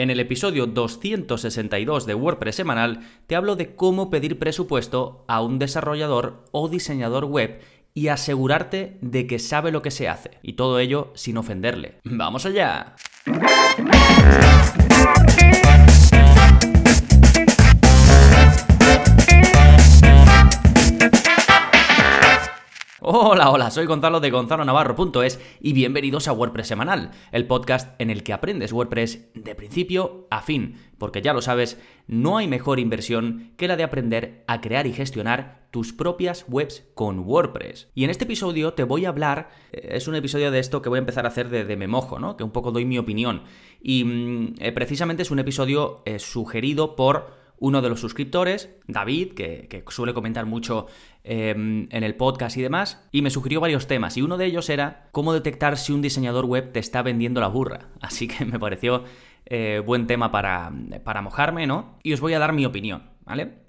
En el episodio 262 de WordPress semanal te hablo de cómo pedir presupuesto a un desarrollador o diseñador web y asegurarte de que sabe lo que se hace. Y todo ello sin ofenderle. ¡Vamos allá! Hola, hola, soy Gonzalo de Gonzalo Navarro.es y bienvenidos a WordPress Semanal, el podcast en el que aprendes WordPress de principio a fin, porque ya lo sabes, no hay mejor inversión que la de aprender a crear y gestionar tus propias webs con WordPress. Y en este episodio te voy a hablar, eh, es un episodio de esto que voy a empezar a hacer de, me mojo, ¿no? Que un poco doy mi opinión. Y mm, eh, precisamente es un episodio eh, sugerido por uno de los suscriptores, David, que, suele comentar mucho em, en el podcast y demás, y me sugirió varios temas, y uno de ellos era cómo detectar si un diseñador web te está vendiendo la burra. Así que me pareció eh, buen tema para, para mojarme, ¿no? Y os voy a dar mi opinión.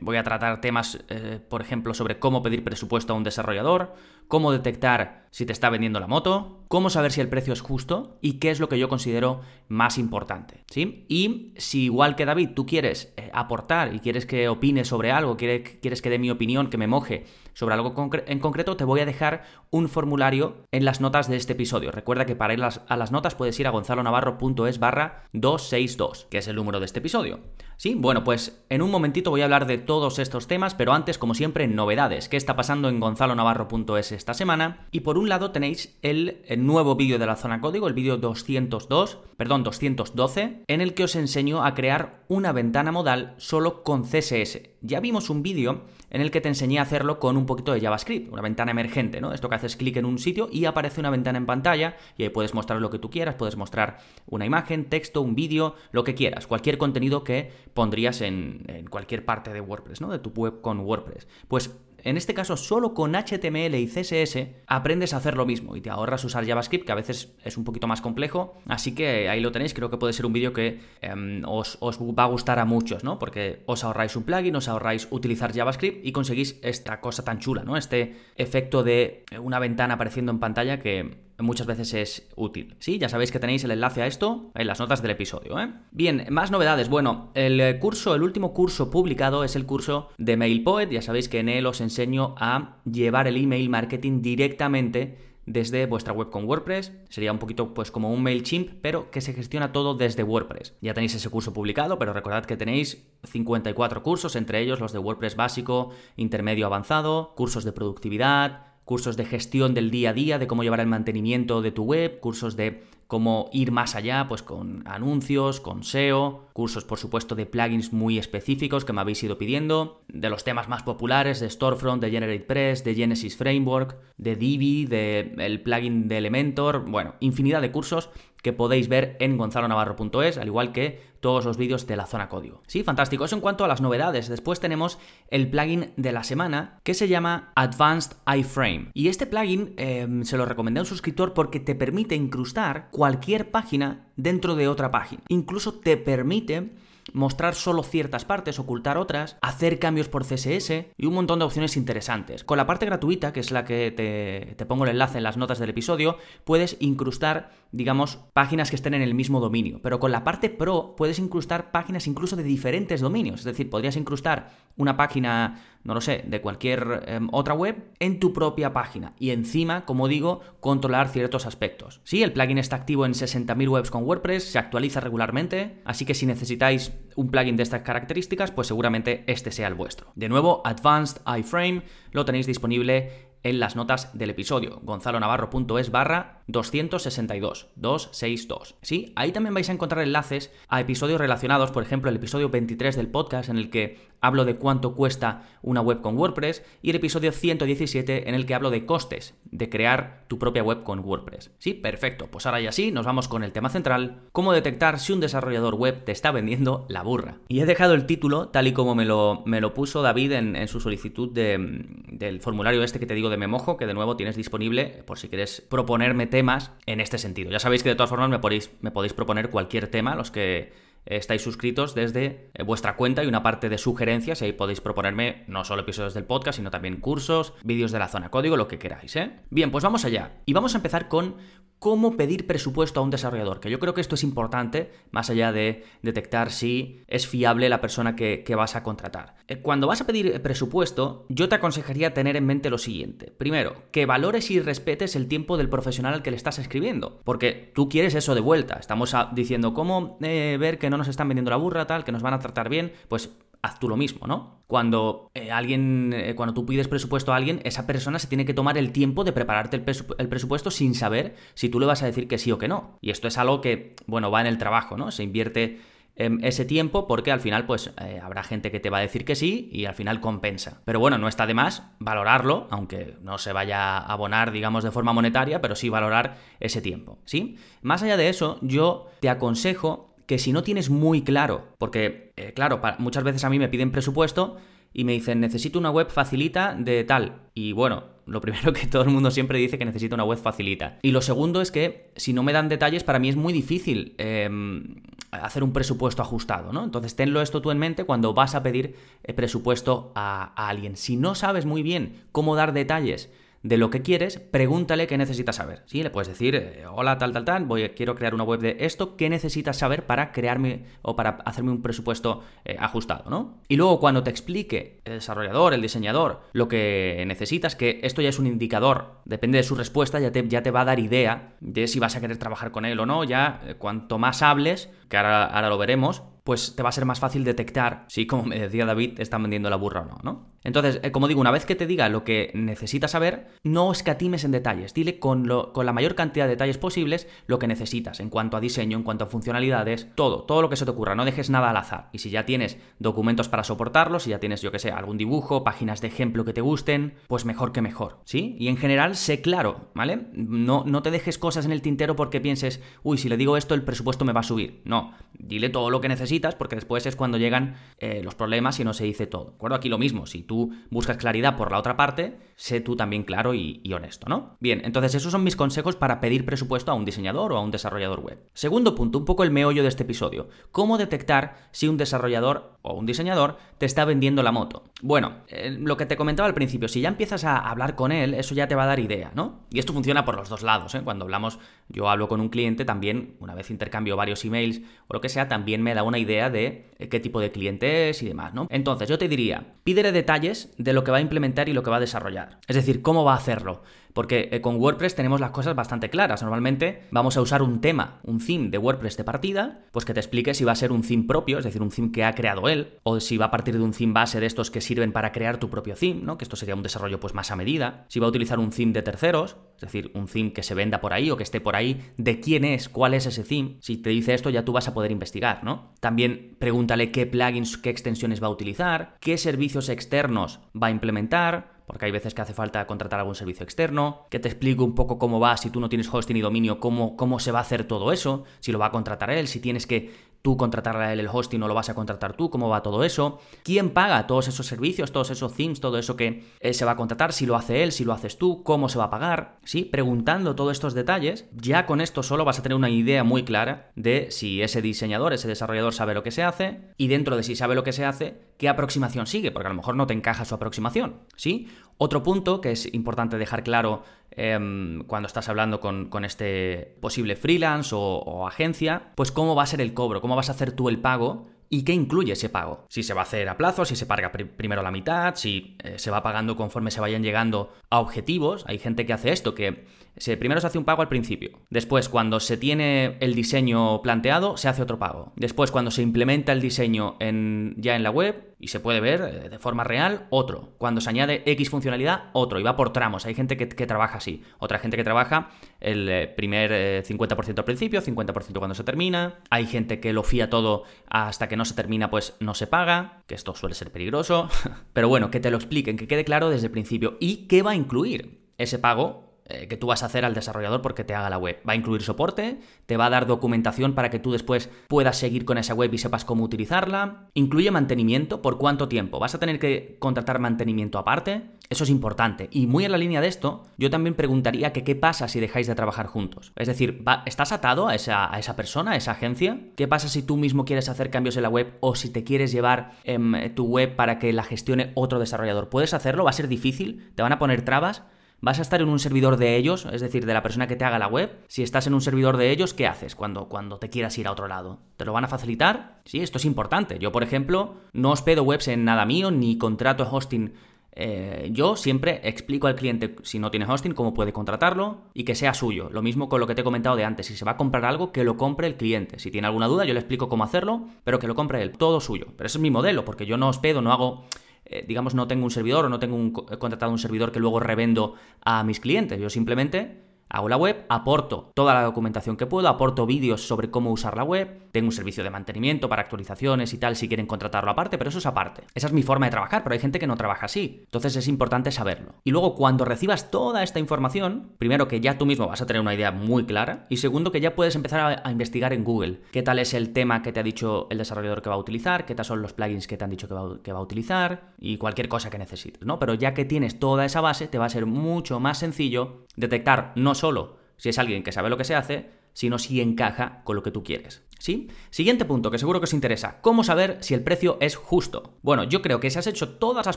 Voy a tratar temas, eh, por ejemplo, sobre cómo pedir presupuesto a un desarrollador, cómo detectar si te está vendiendo la moto, cómo saber si el precio es justo y qué es lo que yo considero más importante, ¿sí? Y si igual que David tú quieres eh, aportar y quieres que opine sobre algo, quieres, quieres que dé mi opinión, que me moje sobre algo en concreto, te voy a dejar un formulario en las notas de este episodio. Recuerda que para ir a las notas puedes ir a gonzalonavarro.es barra 262, que es el número de este episodio. Sí, bueno, pues en un momentito voy a hablar de todos estos temas, pero antes, como siempre, novedades. ¿Qué está pasando en gonzalonavarro.es esta semana? Y por un lado tenéis el, nuevo vídeo de la zona código, el vídeo 202, perdón, 212, en el que os enseño a crear una ventana modal solo con CSS. Ya vimos un vídeo en el que te enseñé a hacerlo con un poquito de JavaScript, una ventana emergente, ¿no? Esto que haces clic en un sitio y aparece una ventana en pantalla y ahí puedes mostrar lo que tú quieras, puedes mostrar una imagen, texto, un vídeo, lo que quieras, cualquier contenido que pondrías en, en cualquier parte de WordPress, ¿no? De tu web con WordPress. Pues en este caso solo con HTML y CSS aprendes a hacer lo mismo y te ahorras usar JavaScript, que a veces es un poquito más complejo. Así que ahí lo tenéis, creo que puede ser un vídeo que em, os, os, va a gustar a muchos, ¿no? Porque os ahorráis un plugin, os ahorráis utilizar JavaScript y conseguís esta cosa tan chula, ¿no? Este efecto de una ventana apareciendo en pantalla que muchas veces es útil. Sí, ya sabéis que tenéis el enlace a esto en las notas del episodio. ¿eh? Bien, más novedades. Bueno, el curso, el último curso publicado es el curso de MailPoet. Ya sabéis que en él os enseño a llevar el email marketing directamente desde vuestra web con WordPress. Sería un poquito pues como un MailChimp, pero que se gestiona todo desde WordPress. Ya tenéis ese curso publicado, pero recordad que tenéis 54 cursos, entre ellos los de WordPress básico, intermedio avanzado, cursos de productividad, cursos de gestión del día a día, de cómo llevar el mantenimiento de tu web, cursos de cómo ir más allá, pues con anuncios, con SEO, cursos por supuesto de plugins muy específicos que me habéis ido pidiendo, de los temas más populares de Storefront, de GeneratePress, de Genesis Framework, de Divi, de el plugin de Elementor, bueno, infinidad de cursos que podéis ver en gonzalonavarro.es, al igual que todos los vídeos de la zona código. Sí, fantástico. Eso en cuanto a las novedades. Después tenemos el plugin de la semana que se llama Advanced iFrame. Y este plugin em, se lo recomendé a un suscriptor porque te permite incrustar cualquier página dentro de otra página. Incluso te permite mostrar solo ciertas partes, ocultar otras, hacer cambios por CSS y un montón de opciones interesantes. Con la parte gratuita, que es la que te, pongo el enlace en las notas del episodio, puedes incrustar, digamos, páginas que estén en el mismo dominio. Pero con la parte pro puedes incrustar páginas incluso de diferentes dominios. Es decir, podrías incrustar una página no lo sé, de cualquier em, otra web en tu propia página y encima, como digo, controlar ciertos aspectos. Sí, el plugin está activo en 60.000 webs con WordPress, se actualiza regularmente, así que si necesitáis un plugin de estas características, pues seguramente este sea el vuestro. De nuevo, Advanced iFrame lo tenéis disponible en las notas del episodio, gonzalonavarro.es barra 262, 262. Sí, ahí también vais a encontrar enlaces a episodios relacionados, por ejemplo, el episodio 23 del podcast en el que hablo de cuánto cuesta una web con WordPress y el episodio 117 en el que hablo de costes de crear tu propia web con WordPress. Sí, perfecto. Pues ahora ya sí, nos vamos con el tema central, cómo detectar si un desarrollador web te está vendiendo la burra. Y he dejado el título tal y como me lo, me lo puso David en, su solicitud del formulario este que te digo de Memojo, que de nuevo tienes disponible por si quieres proponerme temas en este sentido. Ya sabéis que de todas formas me podéis, me podéis proponer cualquier tema, los que estáis suscritos desde eh, vuestra cuenta y una parte de sugerencias y ahí podéis proponerme no solo episodios del podcast, sino también cursos, vídeos de la zona código, lo que queráis. ¿eh? Bien, pues vamos allá. Y vamos a empezar con cómo pedir presupuesto a un desarrollador, que yo creo que esto es importante, más allá de detectar si es fiable la persona que, vas a contratar. Eh, cuando vas a pedir presupuesto, yo te aconsejaría tener en mente lo siguiente. Primero, que valores y respetes el tiempo del profesional al que le estás escribiendo, porque tú quieres eso de vuelta. Estamos diciendo cómo eh, ver que no nos están vendiendo la burra, tal, que nos van a tratar bien, pues haz tú lo mismo, ¿no? Cuando eh, alguien, eh, cuando tú pides presupuesto a alguien, esa persona se tiene que tomar el tiempo de prepararte el, presupuesto sin saber si tú le vas a decir que sí o que no. Y esto es algo que, bueno, va en el trabajo, ¿no? Se invierte em, ese tiempo porque al final pues eh, habrá gente que te va a decir que sí y al final compensa. Pero bueno, no está de más valorarlo, aunque no se vaya a abonar digamos de forma monetaria, pero sí valorar ese tiempo, ¿sí? Más allá de eso, yo te aconsejo que si no tienes muy claro, porque, eh, claro, muchas veces a mí me piden presupuesto y me dicen, necesito una web facilita de tal. Y bueno, lo primero que todo el mundo siempre dice que necesita una web facilita. Y lo segundo es que si no me dan detalles, para mí es muy difícil em, hacer un presupuesto ajustado, ¿no? Entonces tenlo esto tú en mente cuando vas a pedir eh, presupuesto a alguien. Si no sabes muy bien cómo dar detalles, de lo que quieres, pregúntale qué necesitas saber. ¿sí? Le puedes decir, eh, hola, tal, tal, tal, voy, quiero crear una web de esto, ¿qué necesitas saber para crearme o para hacerme un presupuesto eh, ajustado? ¿no? Y luego cuando te explique el desarrollador, el diseñador, lo que necesitas, que esto ya es un indicador, depende de su respuesta, ya te, ya te va a dar idea de si vas a querer trabajar con él o no, ya eh, cuanto más hables, que ahora, ahora lo veremos, pues te va a ser más fácil detectar si, como me decía David, te están vendiendo la burra o no, ¿no? Entonces, eh, como digo, una vez que te diga lo que necesitas saber, no escatimes en detalles. Dile con, con, la mayor cantidad de detalles posibles lo que necesitas en cuanto a diseño, en cuanto a funcionalidades, todo, todo lo que se te ocurra. No dejes nada al azar. Y si ya tienes documentos para soportarlo, si ya tienes, yo que sé, algún dibujo, páginas de ejemplo que te gusten, pues mejor que mejor, ¿sí? Y en general, sé claro, ¿vale? No, no te dejes cosas en el tintero porque pienses, uy, si le digo esto, el presupuesto me va a subir. No, dile todo lo que necesitas porque después es cuando llegan eh, los problemas y no se dice todo. ¿De acuerdo? Aquí lo mismo, si tú buscas claridad por la otra parte, sé tú también claro y, honesto, ¿no? Bien, entonces esos son mis consejos para pedir presupuesto a un diseñador o a un desarrollador web. Segundo punto, un poco el meollo de este episodio. ¿Cómo detectar si un desarrollador o un diseñador te está vendiendo la moto? Bueno, eh, lo que te comentaba al principio, si ya empiezas a hablar con él, eso ya te va a dar idea, ¿no? Y esto funciona por los dos lados, ¿eh? Cuando hablamos, yo hablo con un cliente también, una vez intercambio varios emails o lo que sea, también me da una idea de eh, qué tipo de cliente es y demás, ¿no? Entonces, yo te diría, pídele detalles de lo que va a implementar y lo que va a desarrollar. Es decir, cómo va a hacerlo. Porque eh, con WordPress tenemos las cosas bastante claras. Normalmente vamos a usar un tema, un theme de WordPress de partida, pues que te explique si va a ser un theme propio, es decir, un theme que ha creado él, o si va a partir de un theme base de estos que sirven para crear tu propio theme, ¿no? Que esto sería un desarrollo pues más a medida. Si va a utilizar un theme de terceros, es decir, un theme que se venda por ahí o que esté por ahí, de quién es, cuál es ese theme. Si te dice esto ya tú vas a poder investigar, ¿no? También pregúntale qué plugins, qué extensiones va a utilizar, qué servicios externos va a implementar, porque hay veces que hace falta contratar algún servicio externo, que te explique un poco cómo va, si tú no tienes hosting y dominio, cómo, cómo se va a hacer todo eso, si lo va a contratar él, si tienes que tú contratarle a él el hosting o lo vas a contratar tú, cómo va todo eso, quién paga todos esos servicios, todos esos themes, todo eso que eh, se va a contratar, si lo hace él, si lo haces tú, cómo se va a pagar, ¿sí? Preguntando todos estos detalles, ya con esto solo vas a tener una idea muy clara de si ese diseñador, ese desarrollador sabe lo que se hace y dentro de si sabe lo que se hace, qué aproximación sigue, porque a lo mejor no te encaja su aproximación, ¿sí? Otro punto que es importante dejar claro Em, cuando estás hablando con, este posible freelance o, agencia, pues cómo va a ser el cobro, cómo vas a hacer tú el pago ¿Y qué incluye ese pago? Si se va a hacer a plazo, si se paga primero la mitad, si eh, se va pagando conforme se vayan llegando a objetivos. Hay gente que hace esto, que se, primero se hace un pago al principio. Después, cuando se tiene el diseño planteado, se hace otro pago. Después, cuando se implementa el diseño ya en la web, y se puede ver eh, de forma real, otro. Cuando se añade X funcionalidad, otro. Y va por tramos. Hay gente que, trabaja así. Otra gente que trabaja el eh, primer 50% eh, al principio, 50% cuando se termina. Hay gente que lo fía todo hasta que no se termina, pues no se paga. Que esto suele ser peligroso. Pero bueno, que te lo expliquen, que quede claro desde el principio. ¿Y qué va a incluir? Ese pago que tú vas a hacer al desarrollador porque te haga la web. Va a incluir soporte, te va a dar documentación para que tú después puedas seguir con esa web y sepas cómo utilizarla. Incluye mantenimiento, ¿por cuánto tiempo? ¿Vas a tener que contratar mantenimiento aparte? Eso es importante. Y muy en la línea de esto, yo también preguntaría que qué pasa si dejáis de trabajar juntos. Es decir, ¿estás atado a esa, a esa persona, a esa agencia? ¿Qué pasa si tú mismo quieres hacer cambios en la web o si te quieres llevar em, tu web para que la gestione otro desarrollador? ¿Puedes hacerlo? ¿Va a ser difícil? ¿Te van a poner trabas? ¿Vas a estar en un servidor de ellos, es decir, de la persona que te haga la web? Si estás en un servidor de ellos, ¿qué haces cuando, cuando te quieras ir a otro lado? ¿Te lo van a facilitar? Sí, esto es importante. Yo, por ejemplo, no hospedo webs en nada mío, ni contrato hosting eh, yo siempre explico al cliente, si no tiene hosting, cómo puede contratarlo y que sea suyo. Lo mismo con lo que te he comentado de antes. Si se va a comprar algo, que lo compre el cliente. Si tiene alguna duda, yo le explico cómo hacerlo, pero que lo compre él. Todo suyo. Pero ese es mi modelo, porque yo no hospedo, no hago eh, digamos, no tengo un servidor o no tengo un, contratado un servidor que luego revendo a mis clientes. Yo simplemente Hago la web, aporto toda la documentación que puedo, aporto vídeos sobre cómo usar la web, tengo un servicio de mantenimiento para actualizaciones y tal si quieren contratarlo aparte, pero eso es aparte. Esa es mi forma de trabajar, pero hay gente que no trabaja así. Entonces es importante saberlo. Y luego cuando recibas toda esta información, primero que ya tú mismo vas a tener una idea muy clara y segundo que ya puedes empezar a, investigar en Google qué tal es el tema que te ha dicho el desarrollador que va a utilizar, qué tal son los plugins que te han dicho que va, a utilizar y cualquier cosa que necesites, ¿no? Pero ya que tienes toda esa base, te va a ser mucho más sencillo detectar no solo si es alguien que sabe lo que se hace, sino si encaja con lo que tú quieres. ¿Sí? Siguiente punto que seguro que os interesa. ¿Cómo saber si el precio es justo? Bueno, yo creo que si has hecho todas las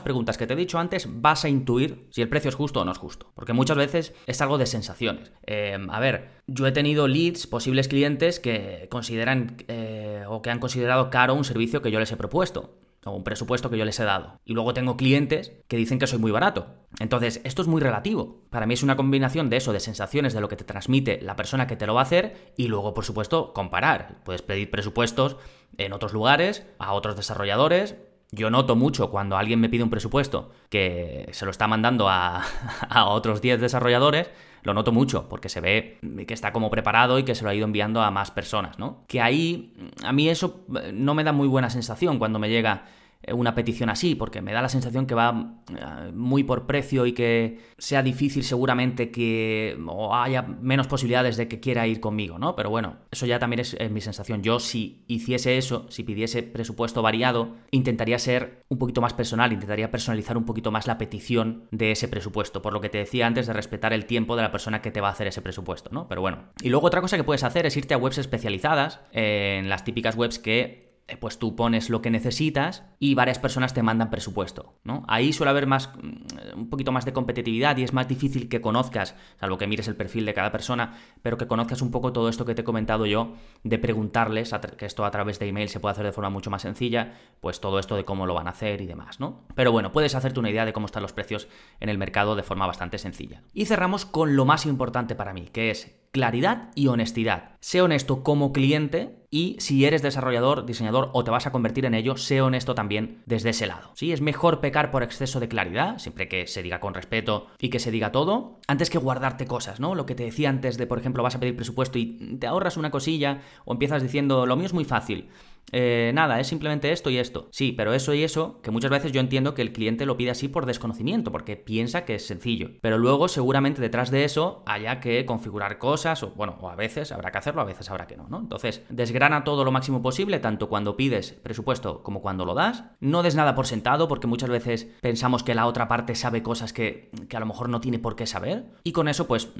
preguntas que te he dicho antes, vas a intuir si el precio es justo o no es justo. Porque muchas veces es algo de sensaciones. Em, a ver, yo he tenido leads, posibles clientes que consideran eh, o que han considerado caro un servicio que yo les he propuesto o un presupuesto que yo les he dado. Y luego tengo clientes que dicen que soy muy barato. Entonces, esto es muy relativo. Para mí es una combinación de eso, de sensaciones, de lo que te transmite la persona que te lo va a hacer y luego, por supuesto, comparar. Puedes pedir presupuestos en otros lugares, a otros desarrolladores. Yo noto mucho cuando alguien me pide un presupuesto que se lo está mandando a, a otros 10 desarrolladores, lo noto mucho, porque se ve que está como preparado y que se lo ha ido enviando a más personas, ¿no? Que ahí, a mí eso no me da muy buena sensación cuando me llega eh, una petición así, porque me da la sensación que va eh, muy por precio y que sea difícil seguramente que haya menos posibilidades de que quiera ir conmigo, ¿no? Pero bueno, eso ya también es, mi sensación. Yo si hiciese eso, si pidiese presupuesto variado, intentaría ser un poquito más personal, intentaría personalizar un poquito más la petición de ese presupuesto, por lo que te decía antes de respetar el tiempo de la persona que te va a hacer ese presupuesto, ¿no? Pero bueno. Y luego otra cosa que puedes hacer es irte a webs especializadas, en las típicas webs que eh, pues tú pones lo que necesitas y varias personas te mandan presupuesto, ¿no? Ahí suele haber más, mm, un poquito más de competitividad y es más difícil que conozcas, salvo que mires el perfil de cada persona, pero que conozcas un poco todo esto que te he comentado yo, de preguntarles, que esto a través de email se puede hacer de forma mucho más sencilla, pues todo esto de cómo lo van a hacer y demás, ¿no? Pero bueno, puedes hacerte una idea de cómo están los precios en el mercado de forma bastante sencilla. Y cerramos con lo más importante para mí, que es claridad y honestidad. Sé honesto como cliente y si eres desarrollador, diseñador o te vas a convertir en ello, sé honesto también desde ese lado. ¿sí? Es mejor pecar por exceso de claridad, siempre que se diga con respeto y que se diga todo, antes que guardarte cosas, ¿no? Lo que te decía antes de, por ejemplo, vas a pedir presupuesto y te ahorras una cosilla o empiezas diciendo, lo mío es muy fácil. Eh, nada, es simplemente esto y esto. Sí, pero eso y eso, que muchas veces yo entiendo que el cliente lo pide así por desconocimiento, porque piensa que es sencillo. Pero luego seguramente detrás de eso haya que configurar cosas, o bueno, o a veces habrá que hacerlo, a veces habrá que no, ¿no? Entonces, desgrana todo lo máximo posible, tanto cuando pides presupuesto como cuando lo das. No des nada por sentado, porque muchas veces pensamos que la otra parte sabe cosas que, que a lo mejor no tiene por qué saber. Y con eso, pues,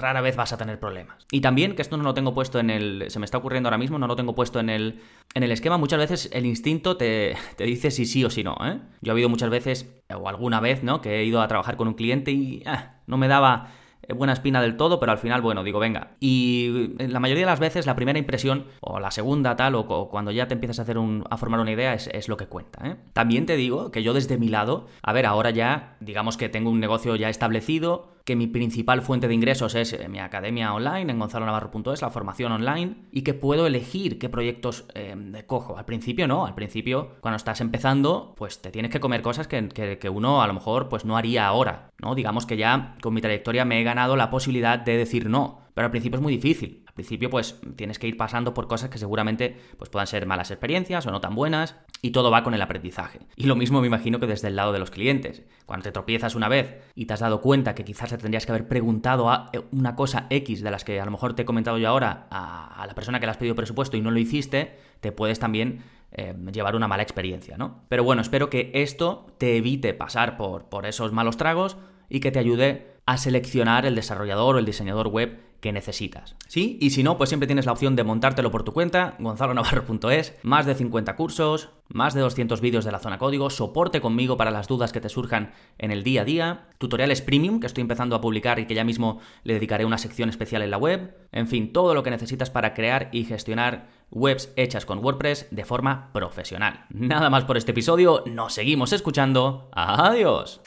rara vez vas a tener problemas. Y también, que esto no lo tengo puesto en el... Se me está ocurriendo ahora mismo, no lo tengo puesto en el en el esquema muchas veces el instinto te, dice si sí o si no. ¿eh? Yo he habido muchas veces, o alguna vez, ¿no? Que he ido a trabajar con un cliente y ah, no me daba buena espina del todo, pero al final, bueno, digo, venga. Y la mayoría de las veces la primera impresión, o la segunda tal, o, cuando ya te empiezas a, hacer un, a formar una idea, es, lo que cuenta. ¿eh? También te digo que yo desde mi lado, a ver, ahora ya, digamos que tengo un negocio ya establecido, que mi principal fuente de ingresos es eh, mi academia online en gonzalonavarro.es, la formación online, y que puedo elegir qué proyectos eh, cojo. Al principio no, al principio cuando estás empezando, pues te tienes que comer cosas que, que, uno a lo mejor pues no haría ahora, ¿no? Digamos que ya con mi trayectoria me he ganado la posibilidad de decir no, pero al principio es muy difícil. Principio, pues tienes que ir pasando por cosas que seguramente pues, puedan ser malas experiencias o no tan buenas, y todo va con el aprendizaje. Y lo mismo me imagino que desde el lado de los clientes. Cuando te tropiezas una vez y te has dado cuenta que quizás te tendrías que haber preguntado a eh, una cosa X de las que a lo mejor te he comentado yo ahora a, la persona que le has pedido presupuesto y no lo hiciste, te puedes también eh, llevar una mala experiencia, ¿no? Pero bueno, espero que esto te evite pasar por, por esos malos tragos y que te ayude a seleccionar el desarrollador o el diseñador web que necesitas. ¿Sí? Y si no, pues siempre tienes la opción de montártelo por tu cuenta, gonzalonavarro.es, más de 50 cursos, más de 200 vídeos de la zona código, soporte conmigo para las dudas que te surjan en el día a día, tutoriales premium que estoy empezando a publicar y que ya mismo le dedicaré una sección especial en la web, en fin, todo lo que necesitas para crear y gestionar webs hechas con WordPress de forma profesional. Nada más por este episodio, nos seguimos escuchando, adiós.